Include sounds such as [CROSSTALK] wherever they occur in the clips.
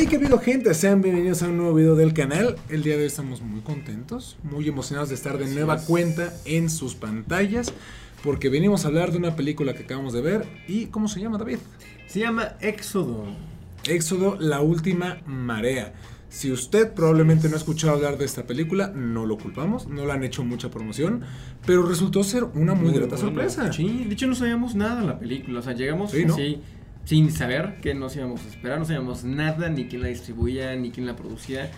Hey, qué habido gente, sean bienvenidos a un nuevo video del canal. El día de hoy estamos muy contentos, muy emocionados de estar de nueva cuenta en sus pantallas, porque venimos a hablar de una película que acabamos de ver. ¿Y cómo se llama, David? Se llama Éxodo. Éxodo, la última marea. Si usted probablemente no ha escuchado hablar de esta película, no lo culpamos, no le han hecho mucha promoción, pero resultó ser una muy, grata sorpresa. Sí, de hecho no sabíamos nada de la película, o sea, llegamos Sí, ¿no? así sin saber qué nos íbamos a esperar, no sabíamos nada, ni quién la distribuía, ni quién la producía,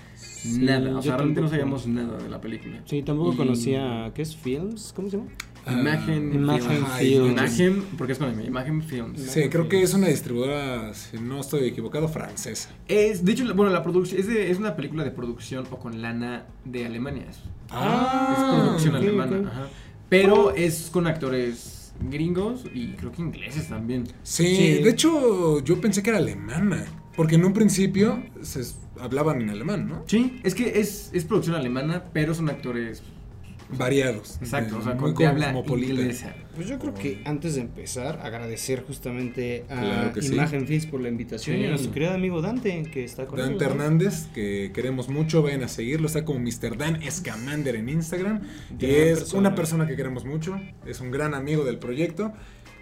nada, o sea, realmente no sabíamos nada de la película. Sí, tampoco Y- conocía. ¿Qué es Films? ¿Cómo se llama? Imagen, Imagen Films. Imagen, porque es con M, Imagen Films. Sí, creo que es una distribuidora, si no estoy equivocado, francesa. Es, de hecho, bueno, la producción es, de- es una película de producción o con lana de Alemania. Ah, es producción alemana, ajá. Pero es con actores gringos y creo que ingleses también. Sí, Sí. de hecho yo pensé que era alemana, porque en un principio se hablaban en alemán, ¿no? Sí, es que es, es producción alemana, pero son actores. Variados. Exacto, o sea, muy con habla inglesa. Pues yo creo que antes de empezar, agradecer justamente a Claro sí. Imagen Films por la invitación Sí. y a nuestro querido amigo Dante, que está con Dante. Hernández, que queremos mucho, vayan a seguirlo, está como Mr. Dan Escamander en Instagram. Y es persona. una persona que queremos mucho, es un gran amigo del proyecto.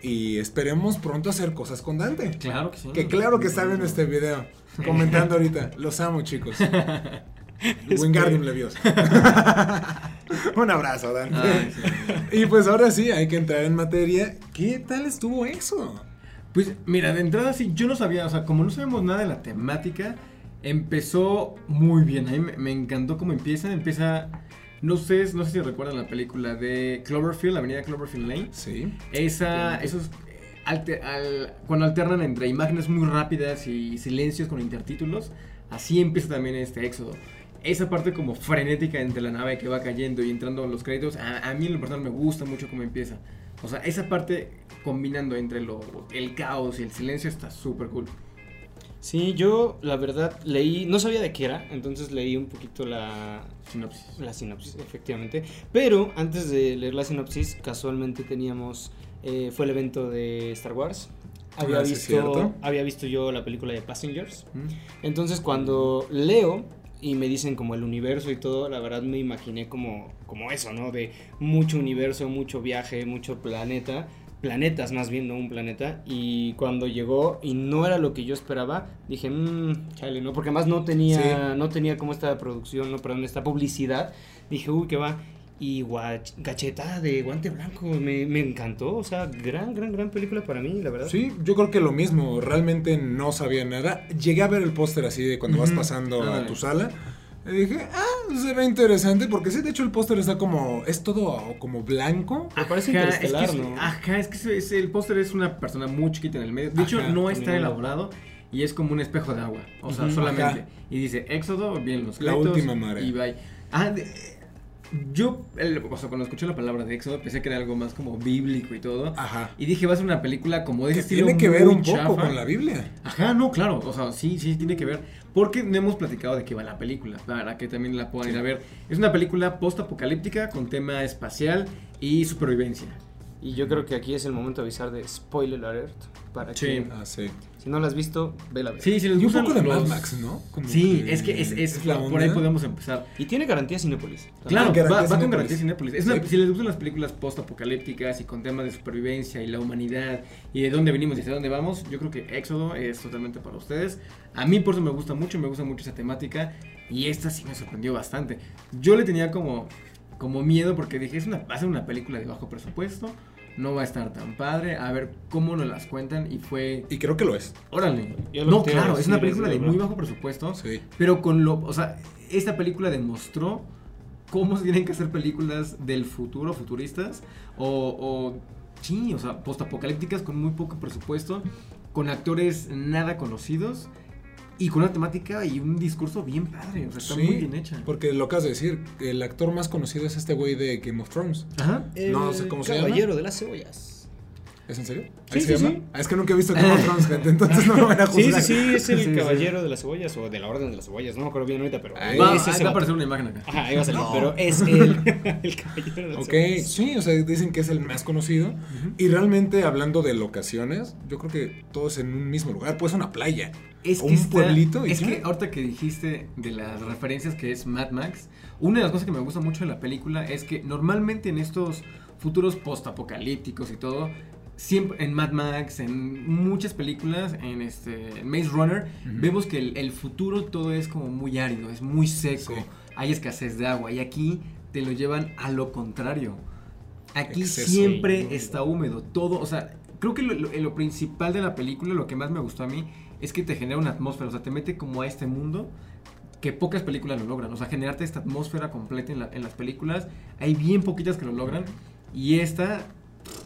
Y esperemos pronto hacer cosas con Dante. Claro que sí. Que claro que está viendo este video, comentando ahorita. Los amo, chicos. [LAUGHS] Wingardium Leviosa. [LAUGHS] [LAUGHS] un abrazo, Dante. Ay, sí. Y pues ahora sí, hay que entrar en materia. ¿Qué tal estuvo eso? Pues mira, de entrada sí, yo no sabía, o sea, como no sabemos nada de la temática, empezó muy bien. A mí me, me encantó cómo empieza. Empieza, no sé, no sé si recuerdan la película de Cloverfield, la avenida Cloverfield Lane. Sí. Esa, esos, eh, al- cuando alternan entre imágenes muy rápidas y silencios con intertítulos, así empieza también este éxodo. Esa parte como frenética entre la nave que va cayendo y entrando los créditos, a, a mí en lo personal me gusta mucho cómo empieza. O sea, esa parte combinando entre lo, el caos y el silencio está súper cool. Sí, yo la verdad leí, no sabía de qué era, entonces leí un poquito la, Sinopsis. la sinopsis, efectivamente. Pero antes de leer la sinopsis, casualmente teníamos, eh, fue el evento de Star Wars. Había Ah, sí, visto, había visto yo la película de Passengers. Mm. Entonces cuando leo y me dicen como el universo y todo, la verdad me imaginé como, como eso, ¿no? De mucho universo, mucho viaje, mucho planeta. Planetas más bien, no un planeta. Y cuando llegó y no era lo que yo esperaba, dije, mmm, chale, ¿no? Porque además no tenía, no tenía como esta producción, no, perdón, esta publicidad. Dije, uy, ¿qué va? Y guach- gacheta de guante blanco, me, me encantó. O sea, gran, gran, gran película para mí, la verdad. Sí, yo creo que lo mismo. Realmente no sabía nada. Llegué a ver el póster así de cuando vas Ujú. pasando a Ah. tu sala. Y dije, ah, se ve interesante. Porque sí, de hecho, el póster está como. Es todo como blanco. Me parece Ajá, interestelar, es que, es- ¿no? Ajá, es que es- es- el póster es una persona muy chiquita en el medio. De hecho, Ajá, no está elaborado y es como un espejo de agua. O sea, Ujú, solamente. ajá. Y dice Éxodo, bien los La créditos, última marea. Y bye. Ah, de- yo, el- o sea, cuando escuché la palabra de Éxodo, pensé que era algo más como bíblico y todo. Ajá. Y dije, va a ser una película como de Que ese estilo. tiene que ver un poco con la Biblia. Ajá, no, claro. O sea, sí, sí, tiene que ver. Porque no hemos platicado de qué va la película. Para que también la puedan ir a ver. Es una película post-apocalíptica con tema espacial y supervivencia. Y yo creo que aquí es el momento de avisar de spoiler alert. Para Sí. que, Ah, sí. si no la has visto, vela. Sí, si les Y un poco de los- Mad Max, ¿no? Como Sí, es que es, es- la por ahí podemos empezar. Y tiene garantía Cinépolis. Claro, garantía va, va con garantía Cinépolis. Es una- Sí. Si les gustan las películas post-apocalípticas y con temas de supervivencia y la humanidad y de dónde venimos y hacia dónde vamos, yo creo que Éxodo es totalmente para ustedes. A mí por eso me gusta mucho, me gusta mucho esa temática y esta sí me sorprendió bastante. Yo le tenía como, como miedo porque dije, es una, va a ser una película de bajo presupuesto, no va a estar tan padre, a ver cómo nos las cuentan y fue... Y creo que lo es. Órale. Yo No, claro, es una película de de muy bajo presupuesto. Sí. Pero con lo, o sea, esta película demostró cómo se tienen que hacer películas del futuro, futuristas, o, o sí, o sea, postapocalípticas con muy poco presupuesto, con actores nada conocidos y con una temática y un discurso bien padre, o sea, está Sí, muy bien hecha. Porque lo acabas de decir, el actor más conocido es este güey de Game of Thrones. Ajá. No sé cómo se llama. Caballero de las cebollas. ¿Es en serio? Sí, ¿Ahí se sí, llama? sí. Ah, es que nunca he visto Game of Thrones, gente, entonces no me van a Sí, juzgar. sí, sí, es el [LAUGHS] Sí, sí. caballero de las cebollas o de la orden de las cebollas. No me acuerdo bien ahorita, pero. Ahí Va, ahí va a aparecer una imagen acá. Ajá, ahí va a salir. No. Pero es el, [LAUGHS] el caballero de las Ok, cebollas. sí, o sea, dicen que es el más conocido. Y realmente, hablando de locaciones, yo creo que todo es en un mismo lugar. Pues una playa. Es o que un está- pueblito. y Es que ahorita que dijiste de las referencias que es Mad Max, una de las cosas que me gusta mucho de la película es que normalmente en estos futuros post-apocalípticos y todo, siempre en Mad Max, en muchas películas, en este en Maze Runner, vemos que el, el futuro todo es como muy árido, es muy seco, Sí. hay escasez de agua y aquí te lo llevan a lo contrario. Aquí Exceso. siempre está húmedo, todo, o sea, creo que lo, lo- lo principal de la película, lo que más me gustó a mí, es que te genera una atmósfera, o sea, te mete como a este mundo que pocas películas lo logran, o sea, generarte esta atmósfera completa en, la- en las películas, hay bien poquitas que lo logran, y esta,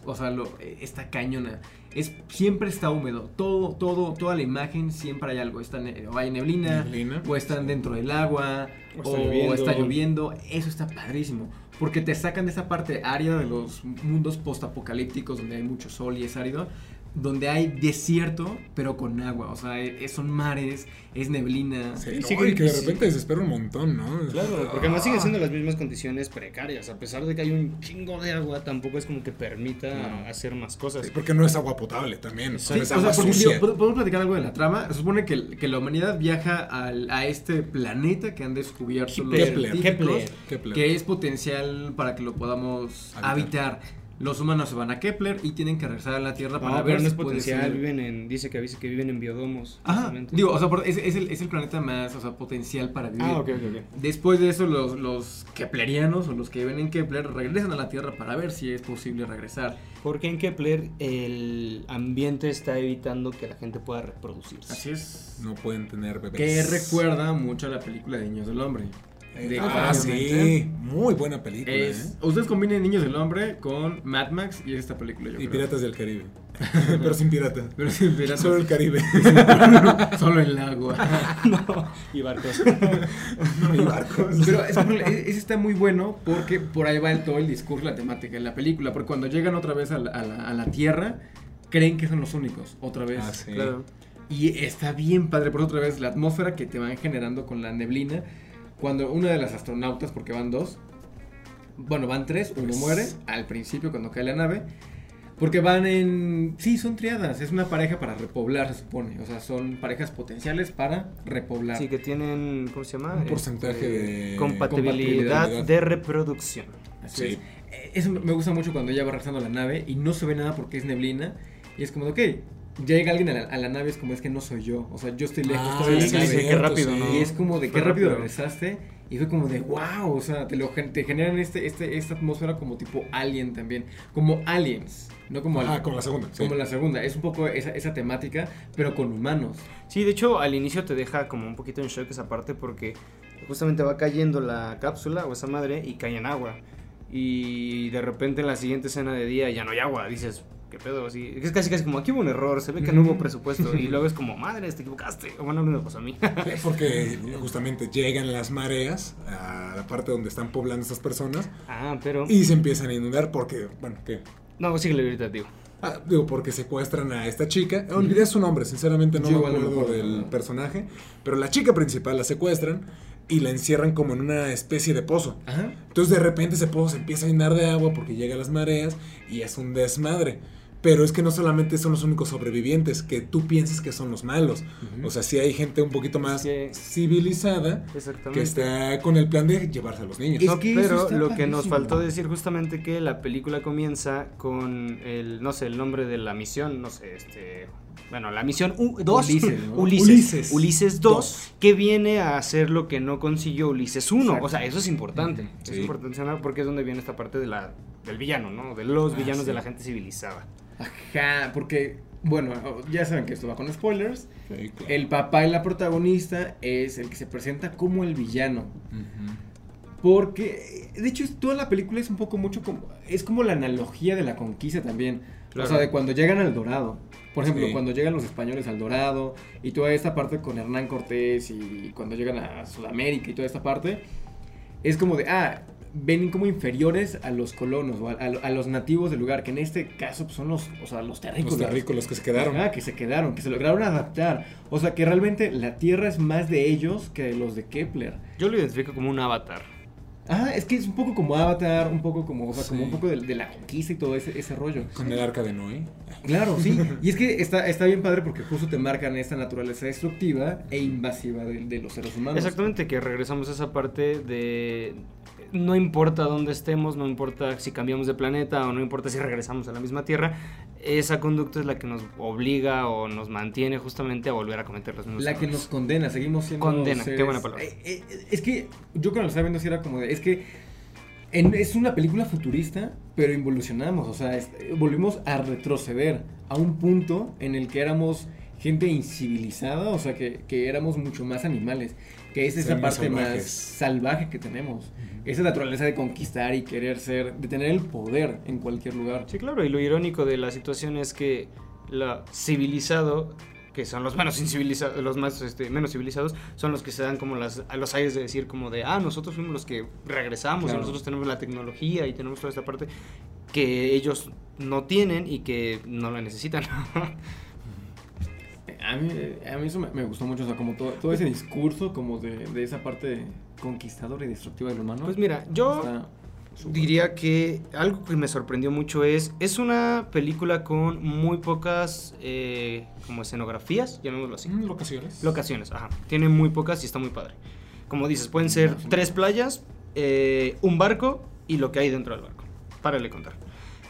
o sea, lo, eh, esta cañona, es, siempre está húmedo, todo, todo, toda la imagen, siempre hay algo, está ne- o hay neblina, Neblina. o están dentro del agua, O o está está, lloviendo. lloviendo. Eso está padrísimo. Porque te sacan de esa parte árida de los mundos postapocalípticos donde hay mucho sol y es árido. Donde hay desierto, pero con agua. O sea, e- son mares, es neblina. Sí, Sí, no, y que de sí. repente desespera un montón, ¿no? Claro, porque además siguen Ah. siendo las mismas condiciones precarias. A pesar de que hay un chingo de agua, tampoco es como que permita hacer más cosas. Sí, porque no es agua potable también. Sí, es o agua sea, porque, sucia. digo, ¿pod- ¿podemos platicar algo de la trama? Se supone que, que la humanidad viaja al- a este planeta que han descubierto los Kepler, científicos, Kepler. Kepler. que es potencial para que lo podamos Habitar. habitar. Los humanos se van a Kepler y tienen que regresar a la Tierra para No, ver pero no si es potencial, ser- viven en, dice que dice que viven en biodomos. Ajá, digo, o sea, es, es el, es el planeta más, o sea, potencial para vivir. Ah, ok, ok, ok. Después de eso, los, los keplerianos o los que viven en Kepler regresan a la Tierra para ver si es posible regresar. Porque en Kepler el ambiente está evitando que la gente pueda reproducirse. Así es. No pueden tener bebés. Que recuerda mucho a la película de Niños del Hombre. Eh, De- ah, sí. Muy buena película, Es, ¿eh? ustedes combinen Niños del Hombre con Mad Max y es esta película, yo Y creo. Piratas del Caribe. [LAUGHS] Pero sin pirata. Pero sin piratas. Solo el Caribe. [LAUGHS] Solo el agua. [LAUGHS] no, y barcos. y barcos. Pero es- ese está muy bueno porque por ahí va el, todo el discurso, la temática en la película. Porque cuando llegan otra vez a la, a la- a la Tierra, creen que son los únicos, otra vez. Ah, sí. Claro. Y está bien padre, por otra vez, la atmósfera que te van generando con la neblina. Cuando una de las astronautas, porque van dos, bueno, van tres, uno Pues- muere al principio cuando cae la nave. Porque van en... Sí, son triadas, es una pareja para repoblar, se supone. O sea, son parejas potenciales para repoblar. Sí, que tienen, ¿cómo se llama? Un porcentaje de- compatibilidad, compatibilidad. de reproducción. Así Sí. es. Eh, Eso me gusta mucho cuando ella va regresando a la nave y no se ve nada porque es neblina. Y es como de, ok, llega alguien a la, a la nave, es como es que no soy yo. O sea, yo estoy lejos, Ah, estoy sí, sí, qué rápido, ¿no? Y es como de Fue qué rápido rápido. regresaste. Y fue como de wow, o sea, te, lo, te generan este, este, esta atmósfera como tipo alien también. Como aliens, no como, al- como la segunda. sí. como la segunda. Es un poco esa, esa temática, pero con humanos. Sí, de hecho, al inicio te deja como un poquito en shock esa parte porque justamente va cayendo la cápsula o esa madre y cae en agua. Y de repente en la siguiente escena de día ya no hay agua. Dices, ¿qué pedo? Así, es casi casi como aquí hubo un error, se ve que no hubo presupuesto. Y luego es como, madre, te equivocaste. O bueno, no me pasó a mí. [LAUGHS] Sí, Porque justamente llegan las mareas a la parte donde están poblando estas personas ah, pero. y se empiezan a inundar porque, bueno, ¿qué? No, síguele ahorita, digo. Ah, digo, porque secuestran a esta chica. Olvidé su nombre, sinceramente no me acuerdo del personaje. Pero la chica principal la secuestran y la encierran como en una especie de pozo. Ajá. Entonces de repente ese pozo se empieza a llenar de agua porque llegan las mareas y es un desmadre. Pero es que no solamente son los únicos sobrevivientes, que tú piensas que son los malos. O sea, sí hay gente un poquito más Que- civilizada que está con el plan de llevarse a los niños. No, pero lo que nos faltó decir justamente que la película comienza con el, no sé, el nombre de la misión, no sé, este, bueno, la misión 2, Ulises, ¿no? [LAUGHS] Ulises, Ulises. Ulises 2, Dos. que viene a hacer lo que no consiguió Ulises 1, Exacto. o sea, eso es importante, es sí. importante mencionar porque es donde viene esta parte de la, del villano, ¿no? De los Ah, villanos sí. de la gente civilizada. Ajá, porque, bueno, ya saben que esto va con spoilers. Sí, claro. El papá y la protagonista es el que se presenta como el villano. Ujú. Porque, de hecho, toda la película es un poco mucho como. Es como la analogía de la conquista también. Claro. O sea, de cuando llegan al Dorado. Por ejemplo, Sí. cuando llegan los españoles al Dorado. Y toda esta parte con Hernán Cortés. Y cuando llegan a Sudamérica y toda esta parte. Es como de. Ah, ven como inferiores a los colonos o a, a- a los nativos del lugar, que en este caso pues, son los, o sea, los terrícolas. Los terrícolas que se quedaron. Ah, que se quedaron, que se lograron adaptar. O sea, que realmente la Tierra es más de ellos que de los de Kepler. Yo lo identifico como un avatar. Ah, es que es un poco como Avatar, un poco como, o sea, como un poco de, de la conquista y todo ese, ese rollo. Con el arca de Noé. Claro, sí. [LAUGHS] Y es que está, está bien padre porque justo te marcan esta naturaleza destructiva e invasiva de, de los seres humanos. Exactamente, que regresamos a esa parte de no importa dónde estemos, no importa si cambiamos de planeta o no importa si regresamos a la misma Tierra, esa conducta es la que nos obliga o nos mantiene justamente a volver a cometer los mismos La que nos condena, seguimos siendo. Condena, qué buena palabra. Eh, eh, es que yo cuando lo estaba viendo sí era como de. Es que en- es una película futurista, pero involucionamos. O sea, es- volvimos a retroceder a un punto en el que éramos gente incivilizada, o sea, que, que éramos mucho más animales. Que es esa más parte más salvajes. salvaje que tenemos. Esa naturaleza de conquistar y querer ser, de tener el poder en cualquier lugar. Sí, claro, y lo irónico de la situación es que la civilizado, que son los menos incivilizados, los más este, menos civilizados, son los que se dan como las, a los aires de decir como de, ah, nosotros fuimos los que regresamos, y Claro. nosotros tenemos la tecnología y tenemos toda esta parte que ellos no tienen y que no la necesitan. [LAUGHS] A mí, a mí eso me, me gustó mucho, o sea, como todo, todo ese discurso como de, de esa parte conquistadora y destructiva del humano. pues mira, yo diría que algo que me sorprendió mucho es, es una película con muy pocas eh, como escenografías, llamémoslo así. Mm, Locaciones. Locaciones, ajá. Tiene muy pocas y está muy padre. Como dices, pueden ser tres playas, eh, un barco y lo que hay dentro del barco. Párale contar.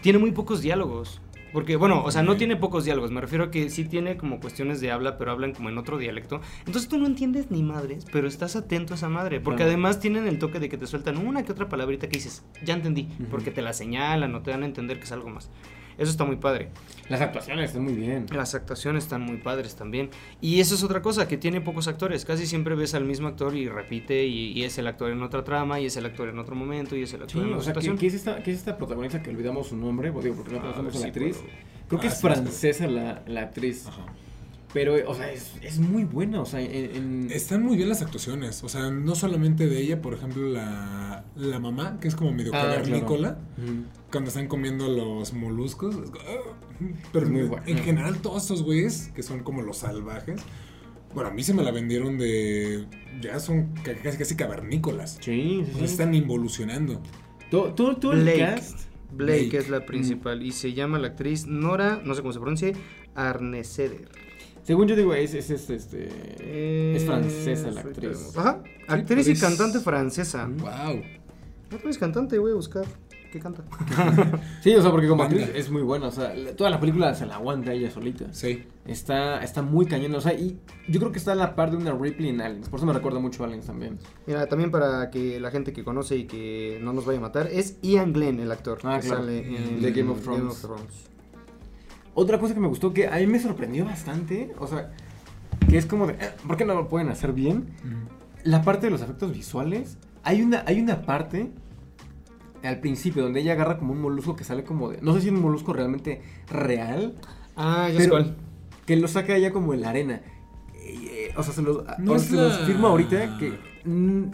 Tiene muy pocos diálogos. Porque, bueno, o sea, no tiene pocos diálogos. Me refiero a que sí tiene como cuestiones de habla, pero hablan como en otro dialecto. Entonces tú no entiendes ni madres, pero estás atento a esa madre. Porque además tienen el toque de que te sueltan una que otra palabrita que dices, ya entendí. Porque te la señalan o te dan a entender que es algo más. Eso está muy padre. Las actuaciones están muy bien. Las actuaciones están muy padres también. Y eso es otra cosa, que tiene pocos actores. Casi siempre ves al mismo actor y repite, y, y es el actor en otra trama, y es el actor en otro momento, y es el Sí, actor en o otra sea, ¿qué, situación. qué es esta, ¿qué es esta protagonista que olvidamos su nombre? Pues digo, porque no conocemos ver a la si actriz. puedo. Creo que Ah, es sí, es francesa la, la actriz. Ajá. Pero, o sea, es, es muy buena. O sea, en. en- Están muy bien las actuaciones. O sea, no solamente de ella, por ejemplo, la, la mamá, que es como medio Ah, cavernícola, cuando están comiendo los moluscos. ah. Pero Es muy en- buena. en general, todos estos güeyes, que son como los salvajes, bueno, a mí se me la vendieron de. Ya son ca- casi, casi cavernícolas. Sí, sí, están involucionando. Todo el Blake. cast. Blake, Blake. es la principal, y se llama la actriz Nora, no sé cómo se pronuncia, Arneseder. Según yo digo, es, es, es, este. Es francesa la actriz. Ajá, actriz y actriz. cantante francesa. Mm. ¡Wow! Actriz cantante, voy a buscar. ¿Qué canta? [LAUGHS] Sí, o sea, porque como actriz es muy buena. O sea, toda la película se la aguanta ella solita. Sí. Está, está muy cañón. O sea, y yo creo que está a la par de una Ripley en Aliens. Por eso me recuerda mucho a Aliens también. Mira, también para que la gente que conoce y que no nos vaya a matar, es Ian Glenn, el actor Ah, que claro. sale en De Game of Thrones. Otra cosa que me gustó, que a mí me sorprendió bastante. O sea, que es como de. "Eh, ¿Por qué no lo pueden hacer bien? La parte de los efectos visuales. Hay una, hay una parte al principio donde ella agarra como un molusco que sale como de. No sé si es un molusco realmente real. Ah, ya sé Pero cuál. que lo saca ella como en la arena. Eh, o sea, se los, No los firmo ahorita que mm,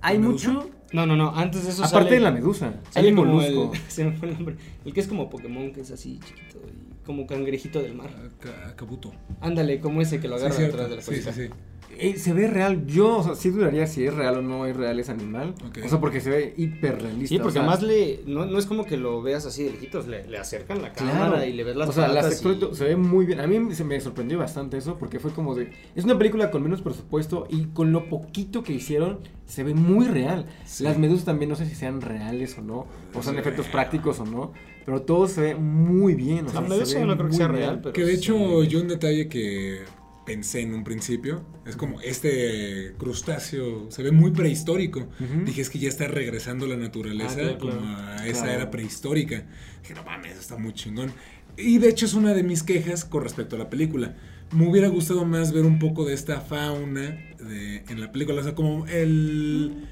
hay ¿La mucho. No, no, no, antes de eso Aparte sale- de la medusa, Sale hay un como molusco. el, [LAUGHS] se me fue el nombre. El que es como Pokémon, que es así chiquito y como cangrejito del mar. Ca- Kabuto. Ándale, como ese que lo Sí, agarra cierto. detrás de la sí, colita. sí, sí. Eh, se ve real. Yo, o sea, sí dudaría si es real o no es real ese animal. Ok. O sea, porque se ve hiper realista. Sí, porque o sea, además le, no, no es como que lo veas así de lejitos, le, le acercan la cámara Claro. y le ves las o sea, las patas y- se ve muy bien. A mí se me sorprendió bastante eso porque fue como de. Es una película con menos presupuesto y con lo poquito que hicieron se ve muy real. Sí. Las medusas también no sé si sean reales o no, o son Sí. efectos prácticos o no, pero todo se ve muy bien. O sea, La medusa ve no creo que sea bien. real, pero Que de hecho, yo un detalle que pensé en un principio es como este crustáceo se ve muy prehistórico. Dije, es que ya está regresando la naturaleza Ah, claro, como claro. a esa era prehistórica. Dije, no mames, está muy chingón. Y de hecho es una de mis quejas con respecto a la película. Me hubiera gustado más ver un poco de esta fauna de- en la película. O sea, como el...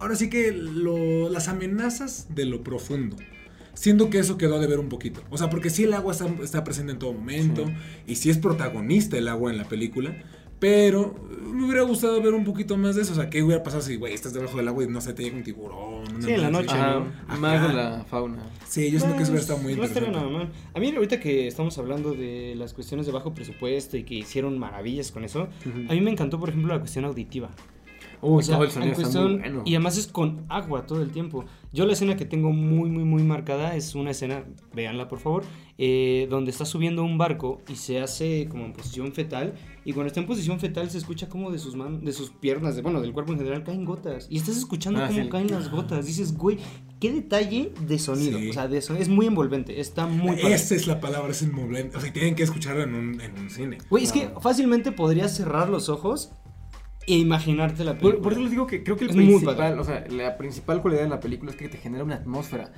Ahora sí que lo- las amenazas de lo profundo. Siendo que eso quedó de ver un poquito. O sea, porque sí el agua está, está presente en todo momento. Sí. Y sí es protagonista el agua en la película. Pero me hubiera gustado ver un poquito más de eso. O sea, ¿qué hubiera pasado si, güey, estás debajo del agua y no sé, te llega un tiburón? una Sí, en la noche, ¿no? más de la fauna. Sí, yo siento que eso hubiera Pues, estado muy no estaría interesante. nada mal. A mí ahorita que estamos hablando de las cuestiones de bajo presupuesto y que hicieron maravillas con eso, a mí me encantó, por ejemplo, la cuestión auditiva. Uy, O sea, todo el sonido en está muy bueno. Y además es con agua todo el tiempo. Yo la escena que tengo muy, muy, muy marcada es una escena, véanla por favor, eh, donde está subiendo un barco y se hace como en posición fetal. Y cuando está en posición fetal se escucha como de sus manos, de sus piernas, de, bueno, del cuerpo en general caen gotas. Y estás escuchando Ah, cómo sí. caen las gotas. Dices, güey, qué detalle de sonido. Sí. O sea, de sonido. Es muy envolvente, está muy padre. Esa es la palabra, es envolvente. O sea, tienen que escucharlo en un, en un cine. Güey, es que fácilmente podrías cerrar los ojos e imaginarte la película. Por, por eso les digo que creo que el Es muy principal, o sea, la principal cualidad de la película es que te genera una atmósfera.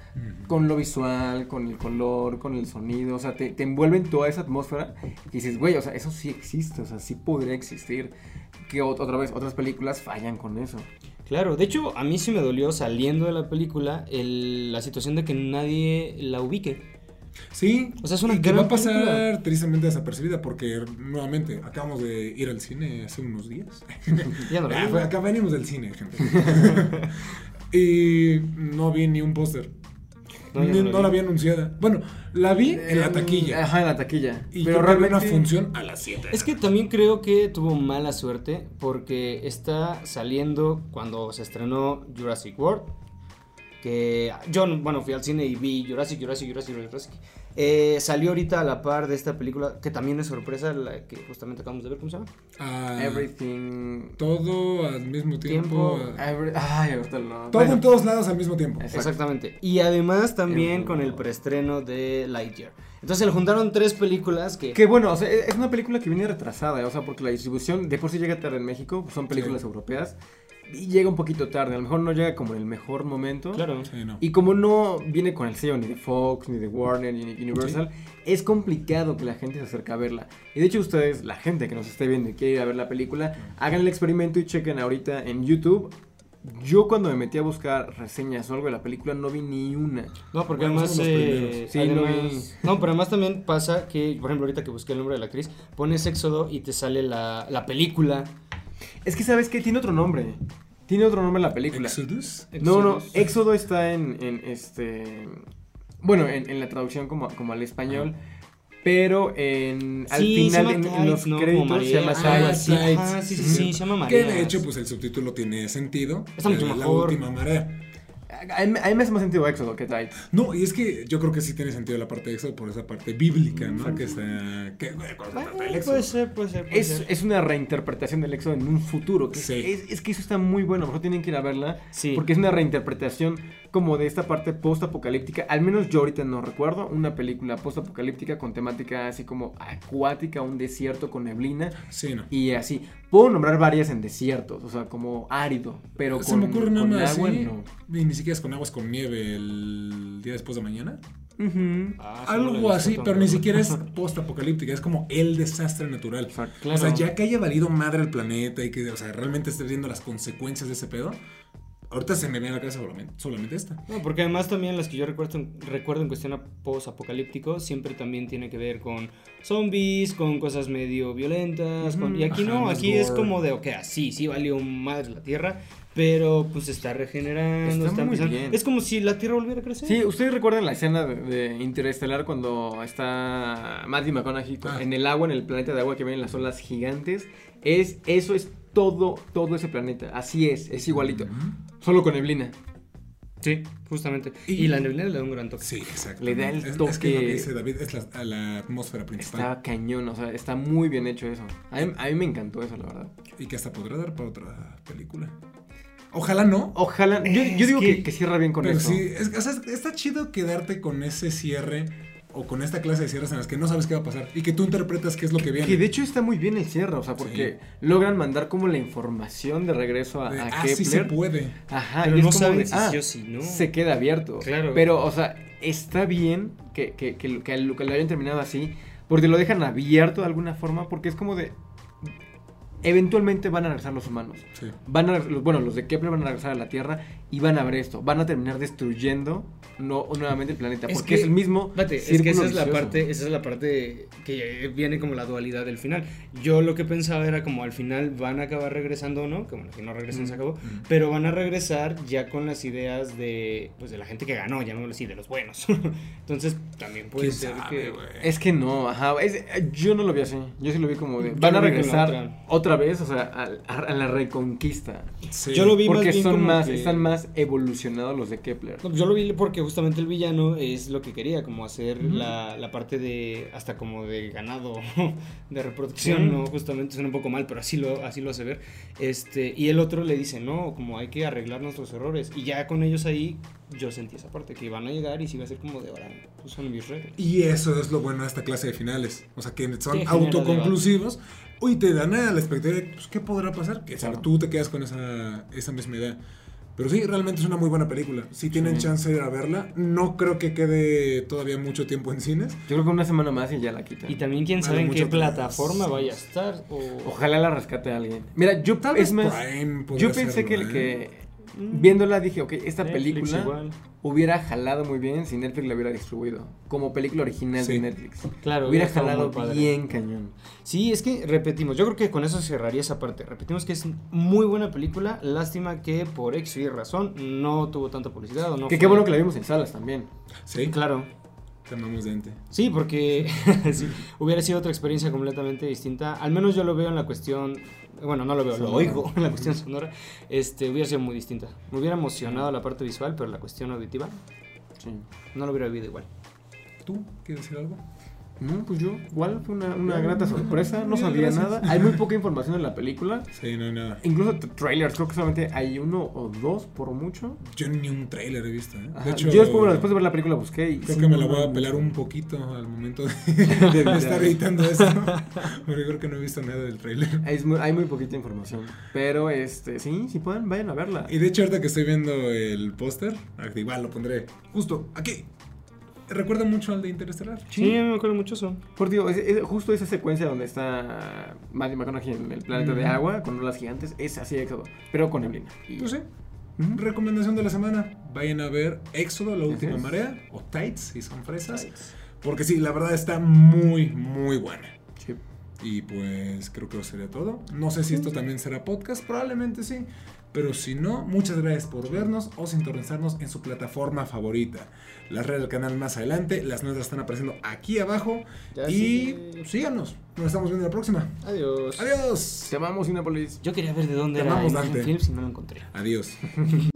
Con lo visual, con el color, con el sonido, o sea, te, te envuelve en toda esa atmósfera y dices, güey, o sea, eso sí existe, o sea, sí podría existir. Que ot- otra vez, otras películas fallan con eso. Claro, de hecho, a mí sí me dolió saliendo de la película el- la situación de que nadie la ubique. Sí, O sea, es una y que va a pasar película. tristemente desapercibida porque nuevamente acabamos de ir al cine hace unos días. [LAUGHS] Ya no [LAUGHS] Ah, acá venimos del cine, gente. [LAUGHS] y no vi ni un póster. No, la vi. anunciada. Bueno, la vi en la taquilla. Ajá, en la taquilla. Y Pero realmente una función a las 7. Es que también creo que tuvo mala suerte porque está saliendo cuando se estrenó Jurassic World. Que yo, bueno, fui al cine y vi Jurassic, Jurassic, Jurassic, Jurassic. Eh, salió ahorita a la par de esta película que también es sorpresa, la que justamente acabamos de ver, ¿cómo se llama? Ah, Everything. todo al mismo tiempo. Tiempo. ah, Every- Ay, ahorita no. todo Bueno, en todos lados al mismo tiempo. Exacto. Exactamente. Y además también Eh, con el preestreno de Lightyear. Entonces se le juntaron tres películas que... Que bueno, o sea, es una película que viene retrasada, o sea, porque la distribución de por sí llega tarde en México, pues son películas Sí. europeas, y llega un poquito tarde, a lo mejor no llega como en el mejor momento. Claro. Sí, no. Y como no viene con el sello ni de Fox, ni de Warner, ni de Universal, es complicado que la gente se acerque a verla. Y de hecho ustedes, la gente que nos esté viendo y quiere ir a ver la película, hagan el experimento y chequen ahorita en YouTube. Yo cuando me metí a buscar reseñas o algo de la película no vi ni una. No, porque Bueno, además... eh. Sí, además- no no, pero además también pasa que, por ejemplo, ahorita que busqué el nombre de la actriz, pones Éxodo y te sale la, la película. Es que sabes que tiene otro nombre. Tiene otro nombre la película. Exodus. No, no. Éxodo está en, en este. Bueno, en, en la traducción como, como al español. Pero en, al Sí, final, en, los ¿no? créditos se llama sí, sí, sí, se llama Que de hecho, pues el subtítulo tiene sentido. Está mucho Eh, La mejor. última marea. A mí, a mí me hace más sentido Éxodo que Tides. No, y es que yo creo que sí tiene sentido la parte de Éxodo por esa parte bíblica, ¿no? Que está. Que, güey, con la parte del Eh, Éxodo. puede ser, puede ser. puede Es, ser. es una reinterpretación del Éxodo en un futuro. Que Sí. es, es que eso está muy bueno. A lo mejor tienen que ir a verla. Sí. Porque es una reinterpretación como de esta parte post-apocalíptica. Al menos yo ahorita no recuerdo una película post-apocalíptica con temática así como acuática, un desierto con neblina. Sí, no. Y así, puedo nombrar varias en desiertos, o sea, como árido, pero Se con, me ocurre nada con más agua así, no. Y ni siquiera es con aguas con nieve el día después de mañana. Ah, he Algo así, pero ni siquiera es [LAUGHS] post-apocalíptica, es como el desastre natural. Exacto. Claro. O sea, ya que haya valido madre el planeta y que, o sea, realmente esté viendo las consecuencias de ese pedo. Ahorita se me viene a la cabeza solamente, solamente esta. No, porque además también las que yo recuerdo, en- recuerdo en cuestión a post-apocalíptico siempre también tiene que ver con zombies, con cosas medio violentas. con- y aquí Ajá, no, más aquí es como de, ok, sí, sí valió madre la Tierra, pero pues se está regenerando, Está está, muy empezando. bien. Es como si la Tierra volviera a crecer. Sí, ¿ustedes recuerdan la escena de, de Interestelar cuando está Matthew McConaughey con- Ah. en el agua, en el planeta de agua que vienen las olas gigantes? Es, eso es todo, todo ese planeta, así es, es igualito, solo con neblina. Sí, justamente. Y, Y- la neblina le da un gran toque. Sí, exacto. Le da el es, es que toque. lo que dice David es la atmósfera principal. Está cañón, o sea, está muy bien hecho eso. A mí, a mí me encantó eso, la verdad. Y que hasta podrá dar para otra película. Ojalá no. Ojalá, yo, yo Es digo que, que- que cierra bien con pero eso. sí, es, o sea, está chido quedarte con ese cierre o con esta clase de cierres en las que no sabes qué va a pasar y que tú interpretas qué es lo que viene. Que de hecho está muy bien el cierre, o sea, porque logran mandar como la información de regreso a, De, a ah, sí se Kepler. puede. Ajá, Pero y es no como saben de, si ah, sí o si no. se queda abierto. Claro. Pero, o sea, está bien que, que, que, que lo que lo hayan terminado así, porque lo dejan abierto de alguna forma, porque es como de... eventualmente van a regresar los humanos. Sí. Van a, los- bueno, los de Kepler van a regresar a la Tierra y van a ver esto. Van a terminar destruyendo no, nuevamente el planeta. Es porque que- es el mismo. Es que esa es la vicioso. parte, esa es la parte que viene como la dualidad del final. Yo lo que pensaba era como al final van a acabar regresando o no, que bueno, si no regresan se acabó, pero van a regresar ya con las ideas de pues de la gente que ganó, llamémoslo así, de los buenos. [LAUGHS] Entonces, también puede ¿Quién ser sabe, que? Es que no, ajá. es- yo no lo vi así. Yo sí lo vi como de. Van a regresar otra. otra vez, o sea, a, a- a la reconquista. Sí. Yo lo vi Porque más bien son como más, que- están más evolucionados los de Kepler. No, pues yo lo vi porque justamente el villano es lo que quería, como hacer la, la parte de, hasta como de ganado, [LAUGHS] de reproducción, Sí. ¿no? Justamente suena un poco mal, pero así lo, así lo hace ver. Este, y el otro le dice, no, como hay que arreglar nuestros errores. Y ya con ellos ahí, yo sentí esa parte, que iban a llegar y sí iba a ser como de ahora, pues son mis reglas. Y eso es lo bueno de esta clase de finales. O sea, que son Sí, autoconclusivos. Uy, te dan a la expectativa de pues, qué podrá pasar. Que Claro. tú te quedas con esa, esa misma idea. Pero sí, realmente es una muy buena película. Si tienen Sí. chance de ir a verla, no creo que quede todavía mucho tiempo en cines. Yo creo que una semana más y ya la quitan. Y también quién sabe en qué plataforma vaya a estar. O... Ojalá la rescate a alguien. Mira, yo Tal vez más, Prime yo pensé que, ¿eh? que viéndola dije, ok, esta Netflix película igual. hubiera jalado muy bien si Netflix la hubiera distribuido. Como película original Sí. de Netflix. Claro, Hubiera jalado bien cañón. Sí, es que repetimos, yo creo que con eso cerraría esa parte. Repetimos que es muy buena película, lástima que por X y razón no tuvo tanta publicidad o no que fue- qué bueno que la vimos en salas también. Sí, Claro, sí, porque [LAUGHS] sí, hubiera sido otra experiencia completamente distinta. Al menos yo lo veo en la cuestión, bueno, no lo veo, lo oigo en [LAUGHS] la cuestión sonora. Este, hubiera sido muy distinta. Me hubiera emocionado la parte visual, pero la cuestión auditiva Sí. no lo hubiera vivido igual. ¿Tú quieres decir algo? No, pues yo, igual fue una, una grata sorpresa, no sabía gracias. nada. Hay muy poca información en la película. Sí, no hay nada. Incluso trailers, creo que solamente hay uno o dos por mucho. Yo ni un tráiler he visto, ¿eh? Ajá. De hecho, yo después, bueno, después de ver la película busqué y creo sí, que me no la voy a pelar un poquito al momento de, [LAUGHS] de estar editando esto. [LAUGHS] Porque creo que no he visto nada del. Es muy- hay muy poquita información. Pero este, sí, si pueden, vayan a verla. Y de hecho, ahorita que estoy viendo el póster, igual lo pondré justo aquí. Recuerda mucho al de Interestelar. Sí, me acuerdo mucho eso. Por digo, es, es justo esa secuencia donde está Matthew McConaughey en el planeta de agua con olas gigantes, es así Éxodo, pero con neblina. Y- Pues sí. Recomendación de la semana. Vayan a ver Éxodo, la última marea. O Tights, si son fresas. Porque sí, la verdad está muy, muy buena. Y pues creo que eso sería todo. No sé si esto también será podcast, probablemente sí. Pero si no, muchas gracias por vernos o sintonizarnos en su plataforma favorita. Las redes del canal más adelante, las nuestras están apareciendo aquí abajo. Ya y sí. síganos. Nos estamos viendo la próxima. Adiós. Adiós. Te amamos, Cinepolis. Yo quería ver de dónde Te era amamos, Dante. Films y no lo encontré. Adiós. [LAUGHS]